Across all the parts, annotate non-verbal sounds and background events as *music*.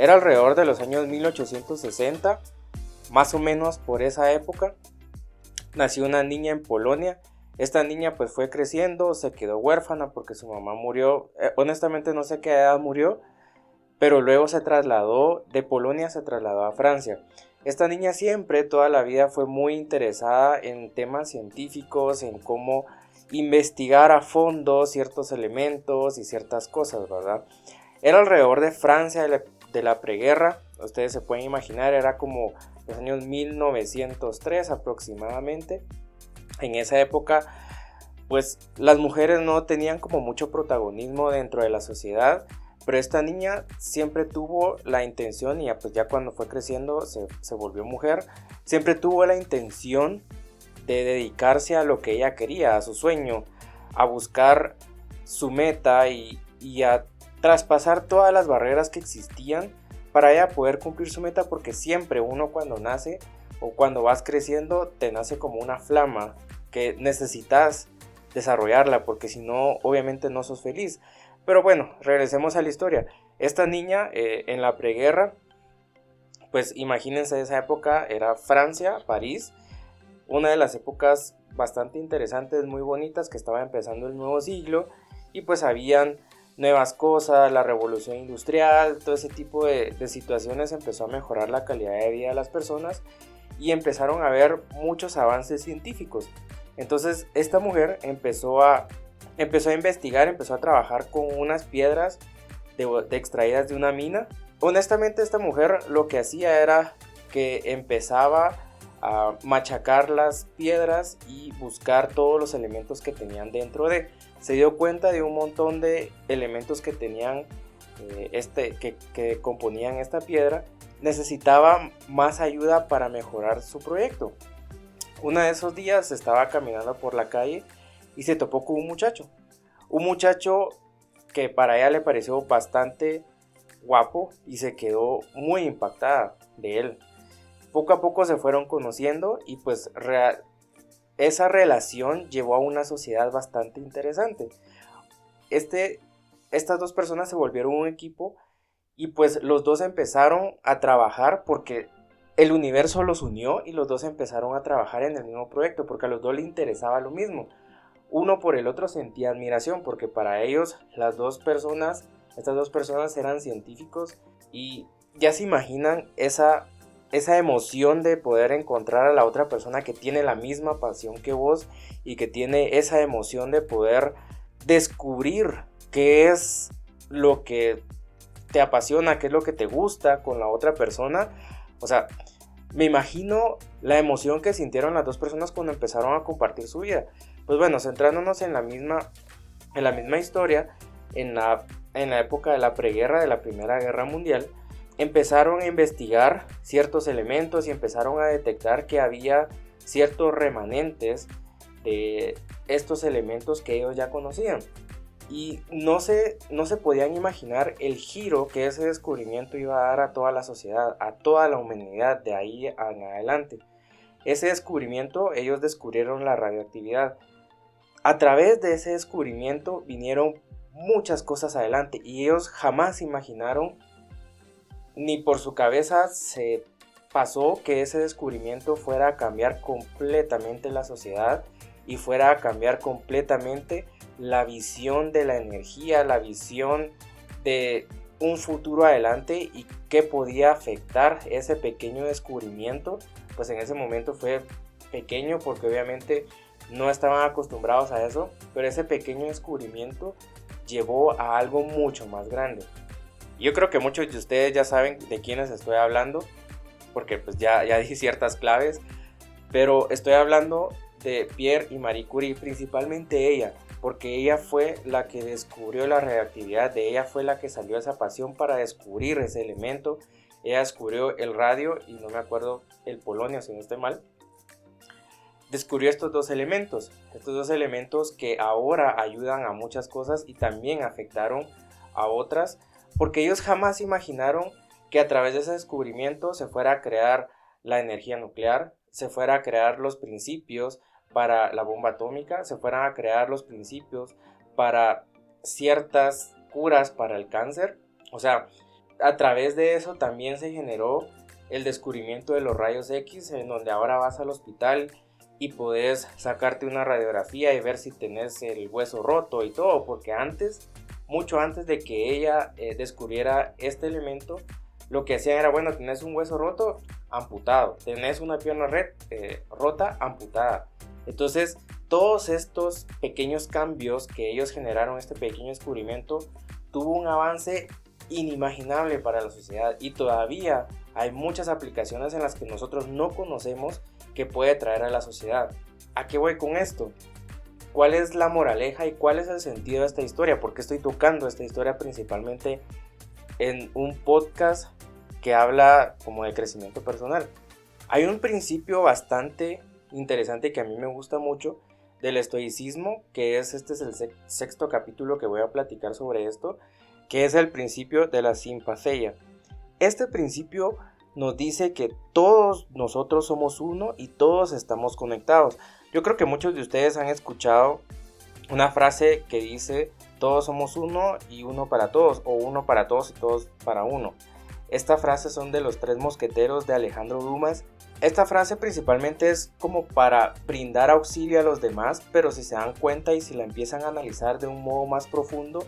Era alrededor de los años 1860, más o menos por esa época. Nació una niña en Polonia. Esta niña pues fue creciendo, se quedó huérfana porque su mamá murió. Eh, honestamente no sé qué edad murió, pero luego se trasladó de Polonia, se trasladó a Francia. Esta niña siempre, toda la vida, fue muy interesada en temas científicos, en cómo investigar a fondo ciertos elementos y ciertas cosas, ¿verdad? Era alrededor de Francia de la, preguerra, ustedes se pueden imaginar, era como los años 1903 aproximadamente. En esa época, pues las mujeres no tenían como mucho protagonismo dentro de la sociedad pero esta niña siempre tuvo la intención, y ya, pues ya cuando fue creciendo se, volvió mujer, siempre tuvo la intención de dedicarse a lo que ella quería, a su sueño, a buscar su meta y, y a traspasar todas las barreras que existían para ella poder cumplir su meta porque siempre uno cuando nace o cuando vas creciendo te nace como una flama que necesitas desarrollarla porque si no obviamente no sos feliz pero bueno, regresemos a la historia. Esta niña eh, en la preguerra, pues imagínense esa época, era Francia, París, una de las épocas bastante interesantes, muy bonitas, que estaba empezando el nuevo siglo y pues habían nuevas cosas, la revolución industrial, todo ese tipo de, de situaciones empezó a mejorar la calidad de vida de las personas y empezaron a haber muchos avances científicos. Entonces esta mujer empezó a empezó a investigar, empezó a trabajar con unas piedras de, extraídas de una mina. Honestamente esta mujer lo que hacía era que empezaba a machacar las piedras y buscar todos los elementos que tenían dentro de. Se dio cuenta de un montón de elementos que tenían eh, este, que, que componían esta piedra. Necesitaba más ayuda para mejorar su proyecto. Uno de esos días estaba caminando por la calle y se topó con un muchacho. Un muchacho que para ella le pareció bastante guapo y se quedó muy impactada de él. Poco a poco se fueron conociendo y pues esa relación llevó a una sociedad bastante interesante. Este, estas dos personas se volvieron un equipo y pues los dos empezaron a trabajar porque el universo los unió y los dos empezaron a trabajar en el mismo proyecto porque a los dos les interesaba lo mismo uno por el otro sentía admiración porque para ellos las dos personas, estas dos personas eran científicos y ya se imaginan esa, esa emoción de poder encontrar a la otra persona que tiene la misma pasión que vos y que tiene esa emoción de poder descubrir qué es lo que te apasiona, qué es lo que te gusta con la otra persona. O sea, me imagino la emoción que sintieron las dos personas cuando empezaron a compartir su vida. Pues bueno, centrándonos en la misma, en la misma historia, en la, en la época de la preguerra de la Primera Guerra Mundial, empezaron a investigar ciertos elementos y empezaron a detectar que había ciertos remanentes de estos elementos que ellos ya conocían. Y no se, no se podían imaginar el giro que ese descubrimiento iba a dar a toda la sociedad, a toda la humanidad de ahí en adelante. Ese descubrimiento, ellos descubrieron la radioactividad a través de ese descubrimiento vinieron muchas cosas adelante y ellos jamás imaginaron ni por su cabeza se pasó que ese descubrimiento fuera a cambiar completamente la sociedad y fuera a cambiar completamente la visión de la energía, la visión de un futuro adelante y qué podía afectar ese pequeño descubrimiento. Pues en ese momento fue pequeño porque obviamente no estaban acostumbrados a eso, pero ese pequeño descubrimiento llevó a algo mucho más grande. Yo creo que muchos de ustedes ya saben de quiénes estoy hablando, porque pues ya, ya dije ciertas claves, pero estoy hablando de Pierre y Marie Curie, principalmente ella, porque ella fue la que descubrió la reactividad, de ella fue la que salió esa pasión para descubrir ese elemento. Ella descubrió el radio y no me acuerdo el polonio, si no estoy mal descubrió estos dos elementos, estos dos elementos que ahora ayudan a muchas cosas y también afectaron a otras, porque ellos jamás imaginaron que a través de ese descubrimiento se fuera a crear la energía nuclear, se fuera a crear los principios para la bomba atómica, se fueran a crear los principios para ciertas curas para el cáncer. O sea, a través de eso también se generó el descubrimiento de los rayos X, en donde ahora vas al hospital y puedes sacarte una radiografía y ver si tenés el hueso roto y todo, porque antes, mucho antes de que ella eh, descubriera este elemento, lo que hacían era, bueno, tenés un hueso roto, amputado, tenés una pierna red, eh, rota, amputada. Entonces, todos estos pequeños cambios que ellos generaron, este pequeño descubrimiento, tuvo un avance inimaginable para la sociedad y todavía hay muchas aplicaciones en las que nosotros no conocemos que puede traer a la sociedad. ¿A qué voy con esto? ¿Cuál es la moraleja y cuál es el sentido de esta historia? ¿Por qué estoy tocando esta historia principalmente en un podcast que habla como de crecimiento personal? Hay un principio bastante interesante que a mí me gusta mucho del estoicismo, que es este es el sexto capítulo que voy a platicar sobre esto, que es el principio de la simpatía. Este principio nos dice que todos nosotros somos uno y todos estamos conectados. Yo creo que muchos de ustedes han escuchado una frase que dice todos somos uno y uno para todos o uno para todos y todos para uno. Esta frase son de los tres mosqueteros de Alejandro Dumas. Esta frase principalmente es como para brindar auxilio a los demás, pero si se dan cuenta y si la empiezan a analizar de un modo más profundo,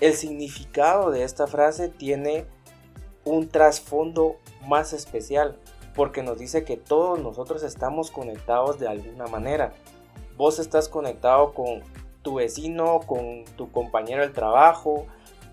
el significado de esta frase tiene un trasfondo más especial, porque nos dice que todos nosotros estamos conectados de alguna manera. Vos estás conectado con tu vecino, con tu compañero del trabajo,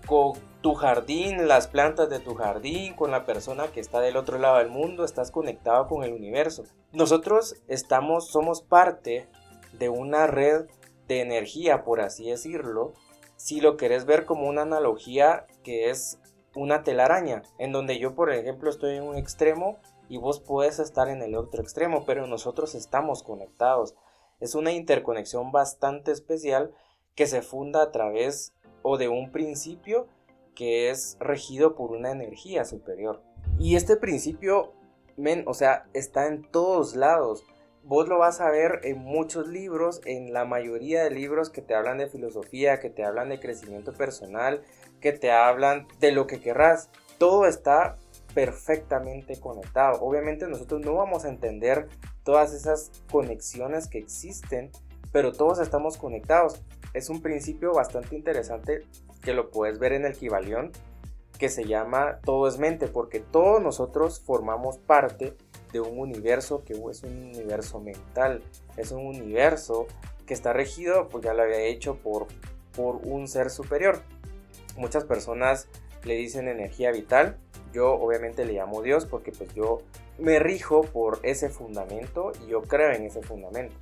con tu jardín, las plantas de tu jardín, con la persona que está del otro lado del mundo, estás conectado con el universo. Nosotros estamos, somos parte de una red de energía, por así decirlo, si lo querés ver como una analogía que es una telaraña, en donde yo por ejemplo estoy en un extremo y vos puedes estar en el otro extremo, pero nosotros estamos conectados. Es una interconexión bastante especial que se funda a través o de un principio que es regido por una energía superior. Y este principio, men, o sea, está en todos lados. Vos lo vas a ver en muchos libros, en la mayoría de libros que te hablan de filosofía, que te hablan de crecimiento personal, que te hablan de lo que querrás. Todo está perfectamente conectado. Obviamente nosotros no vamos a entender todas esas conexiones que existen, pero todos estamos conectados. Es un principio bastante interesante que lo puedes ver en el Kibalión, que se llama todo es mente, porque todos nosotros formamos parte de un universo que es un universo mental, es un universo que está regido, pues ya lo había hecho por, por un ser superior. Muchas personas le dicen energía vital. Yo obviamente le llamo Dios porque pues yo me rijo por ese fundamento y yo creo en ese fundamento.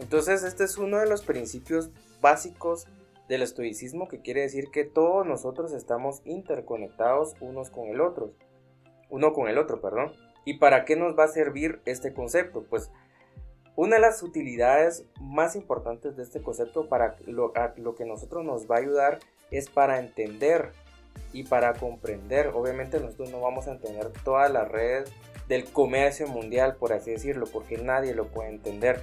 Entonces este es uno de los principios básicos del estoicismo que quiere decir que todos nosotros estamos interconectados unos con el otro. Uno con el otro, perdón. ¿Y para qué nos va a servir este concepto? Pues una de las utilidades más importantes de este concepto para lo, lo que nosotros nos va a ayudar es para entender y para comprender. Obviamente nosotros no vamos a entender toda la red del comercio mundial, por así decirlo, porque nadie lo puede entender.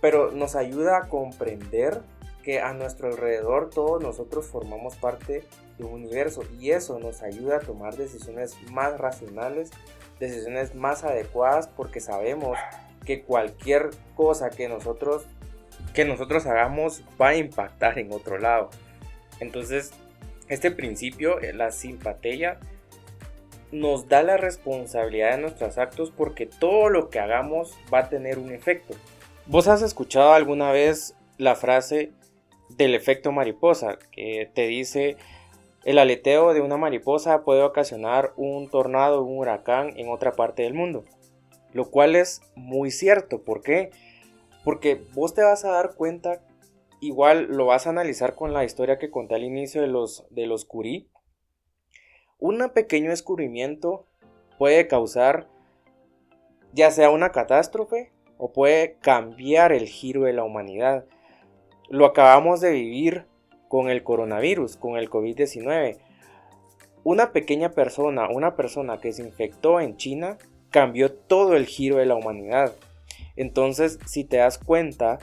Pero nos ayuda a comprender que a nuestro alrededor todos nosotros formamos parte de un universo y eso nos ayuda a tomar decisiones más racionales, decisiones más adecuadas porque sabemos que cualquier cosa que nosotros que nosotros hagamos va a impactar en otro lado. Entonces, este principio, eh, la simpatía, nos da la responsabilidad de nuestros actos porque todo lo que hagamos va a tener un efecto. ¿Vos has escuchado alguna vez la frase del efecto mariposa que te dice el aleteo de una mariposa puede ocasionar un tornado, un huracán en otra parte del mundo? Lo cual es muy cierto. ¿Por qué? Porque vos te vas a dar cuenta igual lo vas a analizar con la historia que conté al inicio de los, de los Curie. Un pequeño descubrimiento puede causar ya sea una catástrofe o puede cambiar el giro de la humanidad. Lo acabamos de vivir con el coronavirus, con el COVID-19. Una pequeña persona, una persona que se infectó en China, cambió todo el giro de la humanidad. Entonces, si te das cuenta,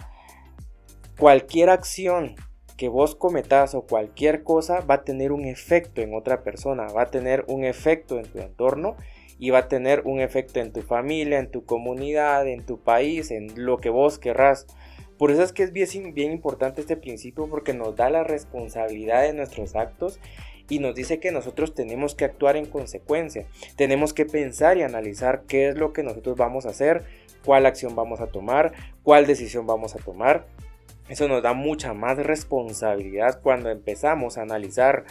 cualquier acción que vos cometas o cualquier cosa va a tener un efecto en otra persona, va a tener un efecto en tu entorno y va a tener un efecto en tu familia, en tu comunidad, en tu país, en lo que vos querrás. Por eso es que es bien, bien importante este principio porque nos da la responsabilidad de nuestros actos y nos dice que nosotros tenemos que actuar en consecuencia. Tenemos que pensar y analizar qué es lo que nosotros vamos a hacer, cuál acción vamos a tomar, cuál decisión vamos a tomar. Eso nos da mucha más responsabilidad cuando empezamos a analizar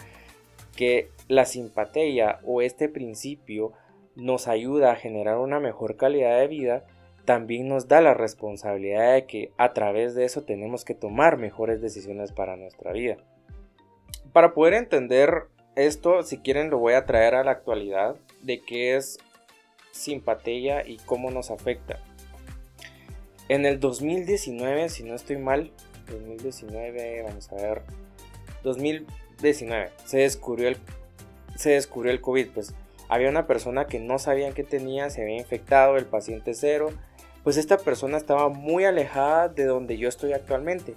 que la simpatía o este principio nos ayuda a generar una mejor calidad de vida, también nos da la responsabilidad de que a través de eso tenemos que tomar mejores decisiones para nuestra vida. Para poder entender esto, si quieren lo voy a traer a la actualidad de qué es simpatía y cómo nos afecta. En el 2019, si no estoy mal, 2019, vamos a ver, 2019 se descubrió el se descubrió el COVID, pues había una persona que no sabían que tenía, se había infectado, el paciente cero, pues esta persona estaba muy alejada de donde yo estoy actualmente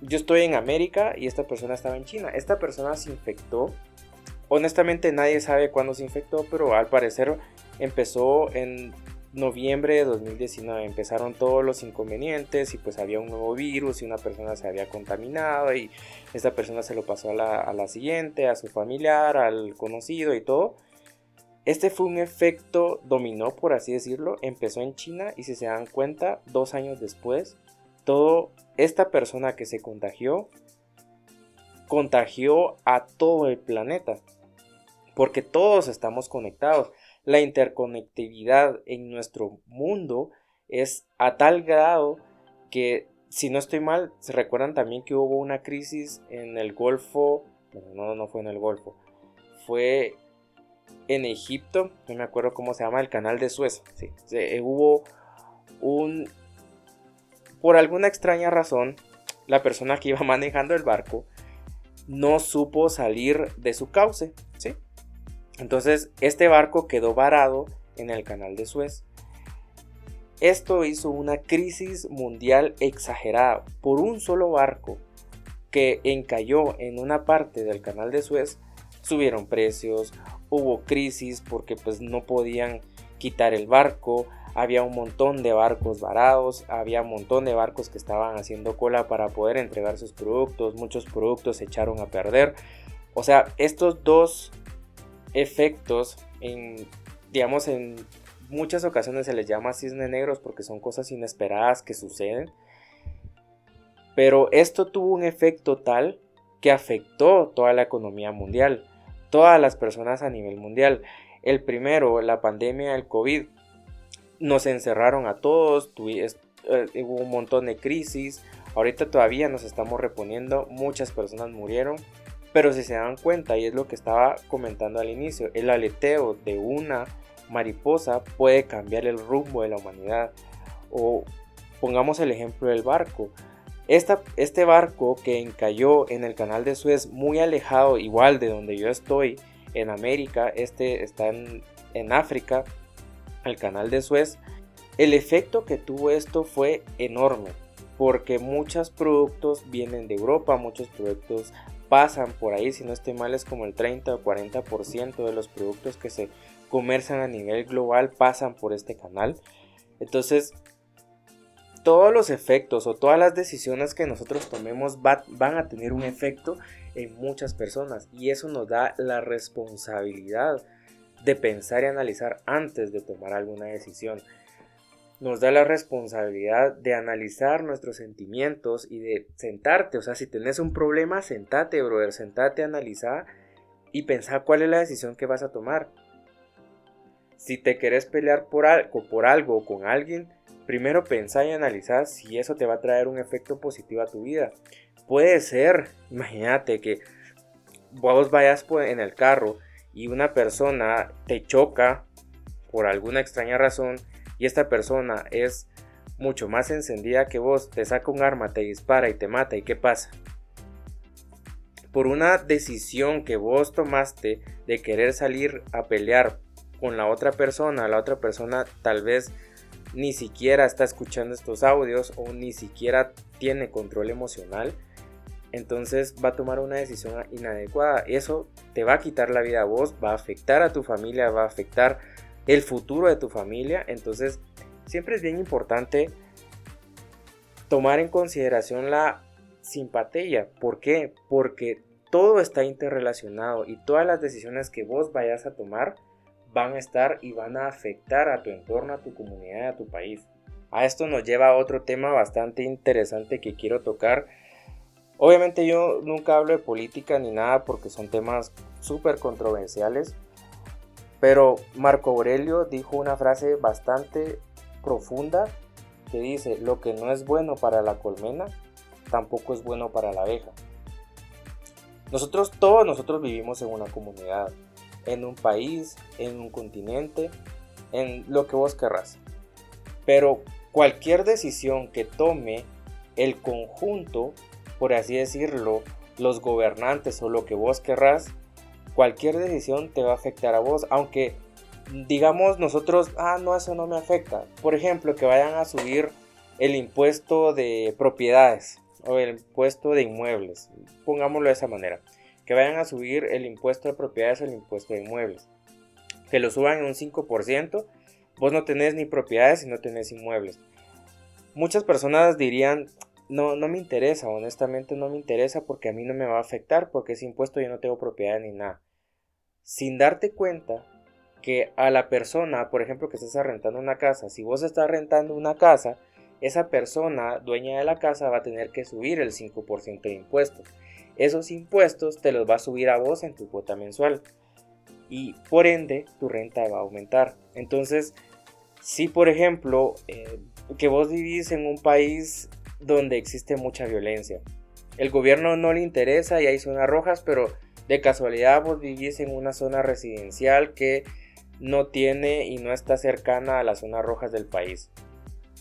yo estoy en América y esta persona estaba en China. Esta persona se infectó. Honestamente nadie sabe cuándo se infectó, pero al parecer empezó en noviembre de 2019. Empezaron todos los inconvenientes y pues había un nuevo virus y una persona se había contaminado y esta persona se lo pasó a la, siguiente, a su familiar, al conocido y todo. Este fue un efecto dominó, por así decirlo. Empezó en China y si se dan cuenta, dos años después, todo esta persona que se contagió contagió a todo el planeta. Porque todos estamos conectados. La interconectividad en nuestro mundo es a tal grado que, si no estoy mal, se recuerdan también que hubo una crisis en el Golfo. no, no fue en el Golfo. Fue en Egipto. No me acuerdo cómo se llama el canal de Suez. Sí, hubo un por alguna extraña razón, la persona que iba *laughs* manejando el barco no supo salir de su cauce. Entonces, este barco quedó varado en el canal de Suez. Esto hizo una crisis mundial exagerada por un solo barco que encalló en una parte del canal de Suez. Subieron precios, hubo crisis porque pues no podían quitar el barco, había un montón de barcos varados, había un montón de barcos que estaban haciendo cola para poder entregar sus productos, muchos productos se echaron a perder. O sea, estos dos efectos, en, digamos, en muchas ocasiones se les llama cisne negros porque son cosas inesperadas que suceden. Pero esto tuvo un efecto tal que afectó toda la economía mundial, todas las personas a nivel mundial. El primero, la pandemia del COVID, nos encerraron a todos, eh, hubo un montón de crisis, ahorita todavía nos estamos reponiendo, muchas personas murieron, pero si se dan cuenta, y es lo que estaba comentando al inicio, el aleteo de una mariposa puede cambiar el rumbo de la humanidad. O pongamos el ejemplo del barco. este barco que encalló en el canal de Suez, muy alejado, igual de donde yo estoy, en América, este está en, en África, el canal de Suez, el efecto que tuvo esto fue enorme, porque muchos productos vienen de Europa, muchos productos pasan por ahí, si no estoy mal es como el 30 o 40% de los productos que se comercian a nivel global pasan por este canal. Entonces, todos los efectos o todas las decisiones que nosotros tomemos van a tener un efecto en muchas personas y eso nos da la responsabilidad de pensar y analizar antes de tomar alguna decisión. Nos da la responsabilidad de analizar nuestros sentimientos y de sentarte. O sea, si tenés un problema, sentate, brother, sentate, analizar y pensar cuál es la decisión que vas a tomar. Si te querés pelear por algo, por algo o con alguien, primero pensá y analiza si eso te va a traer un efecto positivo a tu vida. Puede ser, *laughs* imagínate que vos vayas en el carro y una persona te choca por alguna extraña razón y esta persona es mucho más encendida que vos, te saca un arma, te dispara y te mata, ¿y qué pasa? Por una decisión que vos tomaste de querer salir a pelear con la otra persona, la otra persona tal vez ni siquiera está escuchando estos audios o ni siquiera tiene control emocional, entonces va a tomar una decisión inadecuada. Eso te va a quitar la vida a vos, va a afectar a tu familia, va a afectar el futuro de tu familia. Entonces, siempre es bien importante tomar en consideración la simpatía. ¿Por qué? Porque todo está interrelacionado y todas las decisiones que vos vayas a tomar van a estar y van a afectar a tu entorno, a tu comunidad, a tu país. A esto nos lleva a otro tema bastante interesante que quiero tocar. Obviamente yo nunca hablo de política ni nada porque son temas súper controversiales, pero Marco Aurelio dijo una frase bastante profunda que dice, lo que no es bueno para la colmena, tampoco es bueno para la abeja. Nosotros, todos nosotros vivimos en una comunidad, en un país, en un continente, en lo que vos querrás. Pero cualquier decisión que tome el conjunto, por así decirlo, los gobernantes o lo que vos querrás, cualquier decisión te va a afectar a vos, aunque digamos nosotros, ah, no, eso no me afecta. Por ejemplo, que vayan a subir el impuesto de propiedades o el impuesto de inmuebles, pongámoslo de esa manera, que vayan a subir el impuesto de propiedades o el impuesto de inmuebles, que lo suban en un 5%, vos no tenés ni propiedades y no tenés inmuebles. Muchas personas dirían, no, no me interesa, honestamente no me interesa porque a mí no me va a afectar porque ese impuesto yo no tengo propiedad ni nada. Sin darte cuenta que a la persona, por ejemplo, que estás rentando una casa, si vos estás rentando una casa, esa persona dueña de la casa va a tener que subir el 5% de impuestos. Esos impuestos te los va a subir a vos en tu cuota mensual y por ende tu renta va a aumentar. Entonces, si por ejemplo eh, que vos vivís en un país donde existe mucha violencia, el gobierno no le interesa y hay zonas rojas, pero de casualidad vos vivís en una zona residencial que no tiene y no está cercana a las zonas rojas del país.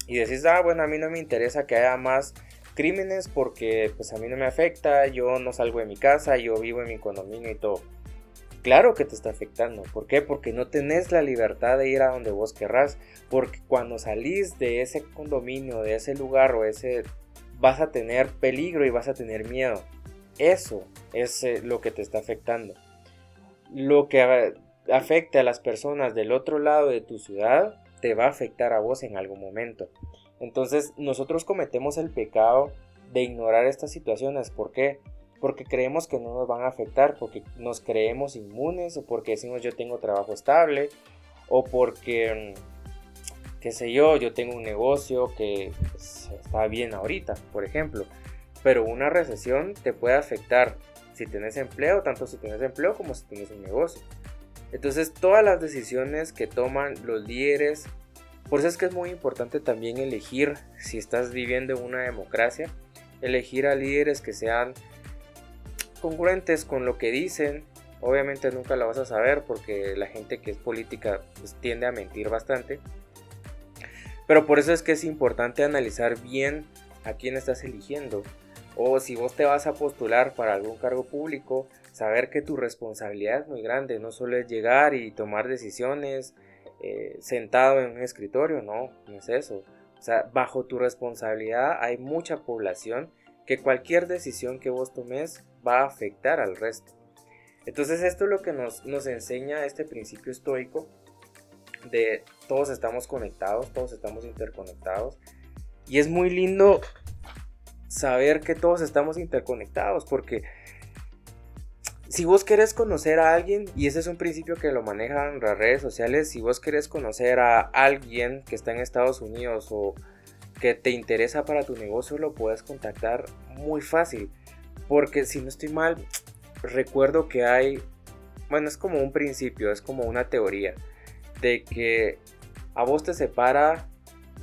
Y decís, ah, bueno, a mí no me interesa que haya más crímenes porque pues a mí no me afecta, yo no salgo de mi casa, yo vivo en mi condominio y todo. Claro que te está afectando. ¿Por qué? Porque no tenés la libertad de ir a donde vos querrás. Porque cuando salís de ese condominio, de ese lugar o ese... vas a tener peligro y vas a tener miedo. Eso es eh, lo que te está afectando. Lo que afecte a las personas del otro lado de tu ciudad te va a afectar a vos en algún momento. Entonces nosotros cometemos el pecado de ignorar estas situaciones. ¿Por qué? Porque creemos que no nos van a afectar, porque nos creemos inmunes o porque decimos yo tengo trabajo estable o porque, mm, qué sé yo, yo tengo un negocio que está bien ahorita, por ejemplo. Pero una recesión te puede afectar si tienes empleo, tanto si tienes empleo como si tienes un negocio. Entonces todas las decisiones que toman los líderes, por eso es que es muy importante también elegir, si estás viviendo en una democracia, elegir a líderes que sean congruentes con lo que dicen. Obviamente nunca lo vas a saber porque la gente que es política pues, tiende a mentir bastante. Pero por eso es que es importante analizar bien a quién estás eligiendo. O si vos te vas a postular para algún cargo público, saber que tu responsabilidad es muy grande, no solo es llegar y tomar decisiones eh, sentado en un escritorio, no, no es eso. O sea, bajo tu responsabilidad hay mucha población que cualquier decisión que vos tomes va a afectar al resto. Entonces esto es lo que nos, nos enseña este principio estoico de todos estamos conectados, todos estamos interconectados. Y es muy lindo saber que todos estamos interconectados porque si vos querés conocer a alguien, y ese es un principio que lo manejan las redes sociales, si vos querés conocer a alguien que está en Estados Unidos o que te interesa para tu negocio, lo puedes contactar muy fácil. Porque si no estoy mal, recuerdo que hay, bueno, es como un principio, es como una teoría, de que a vos te separa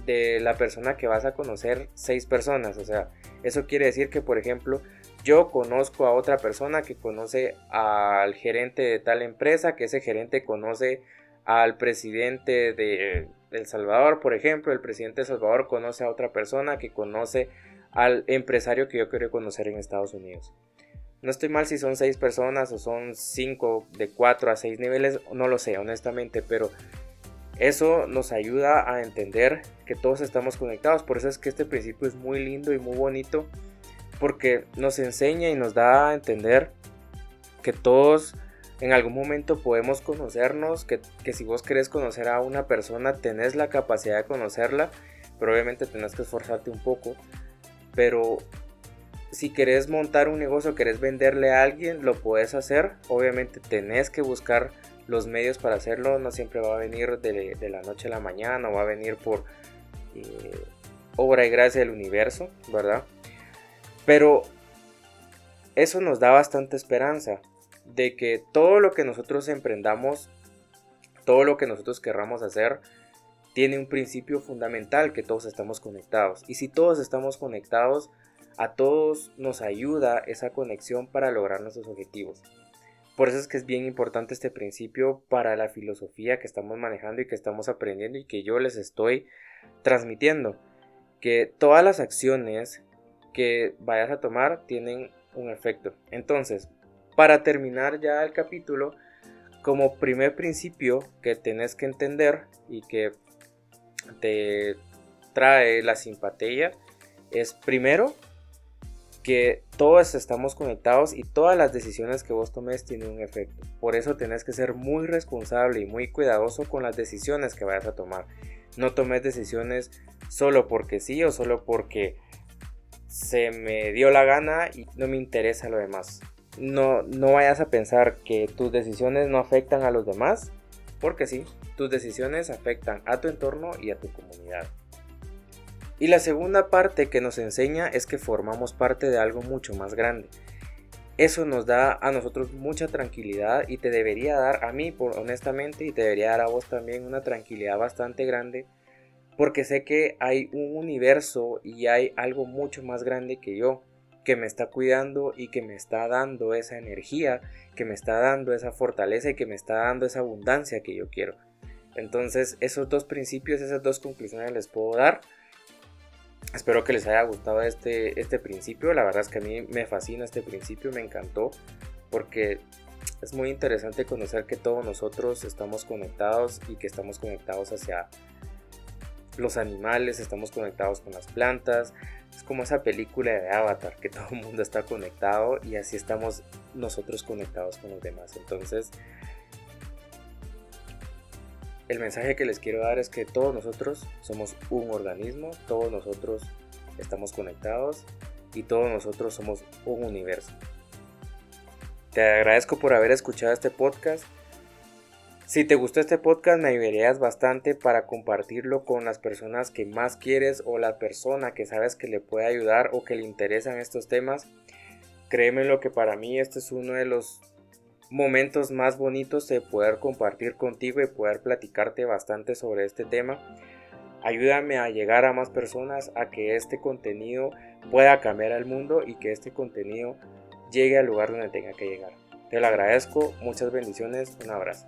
de la persona que vas a conocer seis personas. O sea, eso quiere decir que, por ejemplo, yo conozco a otra persona que conoce al gerente de tal empresa, que ese gerente conoce al presidente de El Salvador, por ejemplo, el presidente de El Salvador conoce a otra persona que conoce al empresario que yo quiero conocer en Estados Unidos. No estoy mal si son seis personas o son cinco de cuatro a seis niveles, no lo sé honestamente, pero eso nos ayuda a entender que todos estamos conectados. Por eso es que este principio es muy lindo y muy bonito porque nos enseña y nos da a entender que todos en algún momento podemos conocernos, que, si vos querés conocer a una persona tenés la capacidad de conocerla, pero obviamente tenés que esforzarte un poco, pero si querés montar un negocio, querés venderle a alguien, lo puedes hacer, obviamente tenés que buscar los medios para hacerlo, no siempre va a venir de, la noche a la mañana, o va a venir por eh, obra y gracia del universo, ¿verdad? Pero eso nos da bastante esperanza de que todo lo que nosotros emprendamos, todo lo que nosotros querramos hacer, tiene un principio fundamental que todos estamos conectados. Y si todos estamos conectados, a todos nos ayuda esa conexión para lograr nuestros objetivos. Por eso es que es bien importante este principio para la filosofía que estamos manejando y que estamos aprendiendo y que yo les estoy transmitiendo. Que todas las acciones que vayas a tomar tienen un efecto. Entonces, para terminar ya el capítulo, como primer principio que tenés que entender y que te trae la simpatía es primero que todos estamos conectados y todas las decisiones que vos tomes tienen un efecto. Por eso tenés que ser muy responsable y muy cuidadoso con las decisiones que vayas a tomar. No tomes decisiones solo porque sí o solo porque se me dio la gana y no me interesa lo demás. No, no vayas a pensar que tus decisiones no afectan a los demás, porque sí, tus decisiones afectan a tu entorno y a tu comunidad. Y la segunda parte que nos enseña es que formamos parte de algo mucho más grande. Eso nos da a nosotros mucha tranquilidad y te debería dar a mí, por, honestamente, y te debería dar a vos también una tranquilidad bastante grande, porque sé que hay un universo y hay algo mucho más grande que yo, que me está cuidando y que me está dando esa energía, que me está dando esa fortaleza y que me está dando esa abundancia que yo quiero. Entonces, esos dos principios, esas dos conclusiones les puedo dar. Espero que les haya gustado este, este principio. La verdad es que a mí me fascina este principio, me encantó porque es muy interesante conocer que todos nosotros estamos conectados y que estamos conectados hacia los animales, estamos conectados con las plantas. Es como esa película de Avatar, que *laughs* todo el mundo está conectado y así estamos nosotros conectados con los demás. Entonces, el mensaje que les quiero dar es que todos nosotros somos un organismo, todos nosotros estamos conectados y todos nosotros somos un universo. Te agradezco por haber escuchado este podcast. Si te gustó este podcast me ayudarías bastante para compartirlo con las personas que más quieres o la persona que sabes que le puede ayudar o que le interesan estos temas. Créeme lo que para mí este es uno de los momentos más bonitos de poder compartir contigo y poder platicarte bastante sobre este tema. Ayúdame a llegar a más personas, a que este contenido pueda cambiar al mundo y que este contenido llegue al lugar donde tenga que llegar. Te lo agradezco, muchas bendiciones, un abrazo.